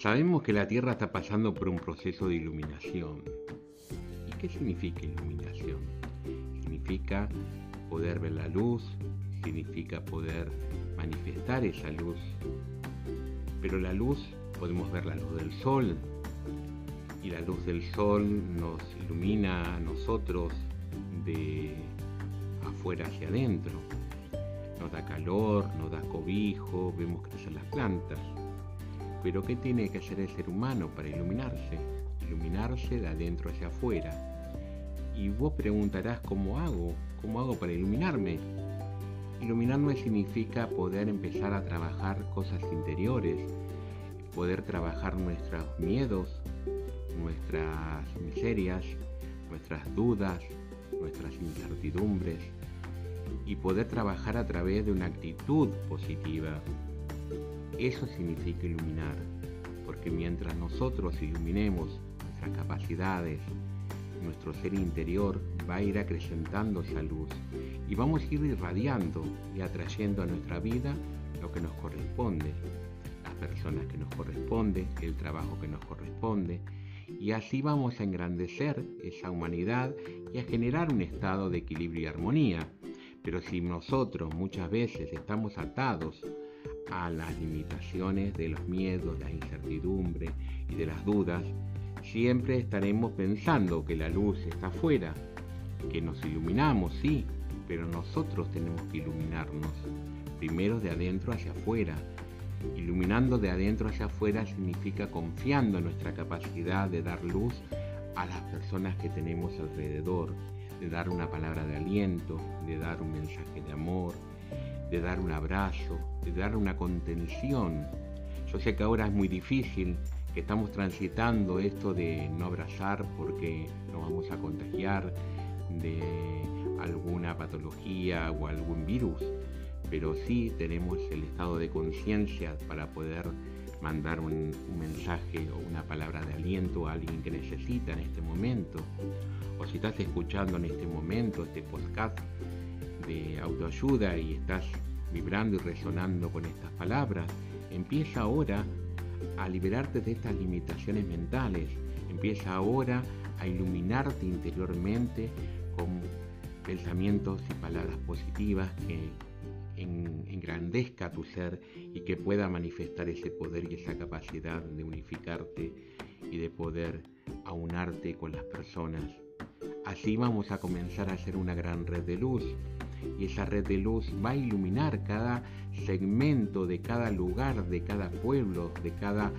Sabemos que la Tierra está pasando por un proceso de iluminación. ¿Y qué significa iluminación? Significa poder ver la luz, significa poder manifestar esa luz. Pero la luz, podemos ver la luz del sol, y la luz del sol nos ilumina a nosotros de afuera hacia adentro. Nos da calor, nos da cobijo, vemos crecer las plantas. Pero ¿qué tiene que hacer el ser humano para iluminarse? Iluminarse de adentro hacia afuera. Y vos preguntarás, ¿cómo hago? ¿Cómo hago para iluminarme? Iluminarme significa poder empezar a trabajar cosas interiores, poder trabajar nuestros miedos, nuestras miserias, nuestras dudas, nuestras incertidumbres y poder trabajar a través de una actitud positiva, eso significa iluminar, porque mientras nosotros iluminemos nuestras capacidades, nuestro ser interior va a ir acrecentando esa luz y vamos a ir irradiando y atrayendo a nuestra vida lo que nos corresponde, las personas que nos corresponde, el trabajo que nos corresponde, y así vamos a engrandecer esa humanidad y a generar un estado de equilibrio y armonía. Pero si nosotros muchas veces estamos atados a las limitaciones de los miedos, la incertidumbre y de las dudas, siempre estaremos pensando que la luz está afuera, que nos iluminamos, sí, pero nosotros tenemos que iluminarnos, primero de adentro hacia afuera. Iluminando de adentro hacia afuera significa confiando en nuestra capacidad de dar luz a las personas que tenemos alrededor, de dar una palabra de aliento, de dar un mensaje de amor, de dar un abrazo, de dar una contención. Yo sé que ahora es muy difícil, que estamos transitando esto de no abrazar porque nos vamos a contagiar de alguna patología o algún virus, pero sí tenemos el estado de conciencia para poder mandar un, mensaje o una palabra de aliento a alguien que necesita en este momento. O si estás escuchando en este momento este podcast, de autoayuda y estás vibrando y resonando con estas palabras, empieza ahora a liberarte de estas limitaciones mentales, empieza ahora a iluminarte interiormente con pensamientos y palabras positivas que engrandezca tu ser y que pueda manifestar ese poder y esa capacidad de unificarte y de poder aunarte con las personas. Así vamos a comenzar a hacer una gran red de luz y esa red de luz va a iluminar cada segmento de cada lugar, de cada pueblo, de cada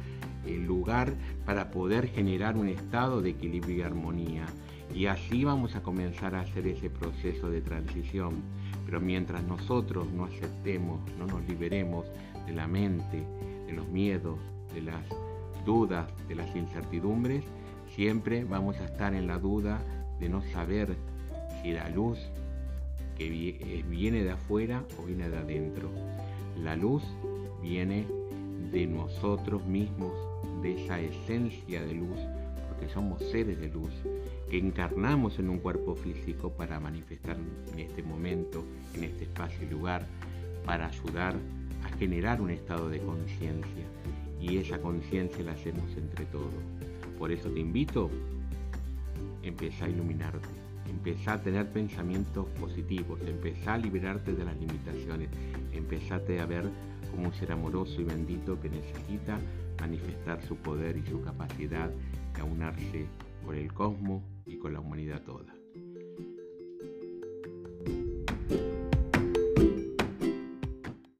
eh, lugar para poder generar un estado de equilibrio y armonía. Y así vamos a comenzar a hacer ese proceso de transición. Pero mientras nosotros no aceptemos, no nos liberemos de la mente, de los miedos, de las dudas, de las incertidumbres, siempre vamos a estar en la duda de no saber si la luz que eh, viene de afuera o viene de adentro. La luz viene de nosotros mismos, de esa esencia de luz, porque somos seres de luz, que encarnamos en un cuerpo físico para manifestar en este momento, en este espacio y lugar, para ayudar a generar un estado de conciencia. Y esa conciencia la hacemos entre todos. Por eso te invito, empieza a iluminarte empezá a tener pensamientos positivos, empezá a liberarte de las limitaciones, empezate a ver como un ser amoroso y bendito que necesita manifestar su poder y su capacidad de aunarse con el cosmos y con la humanidad toda.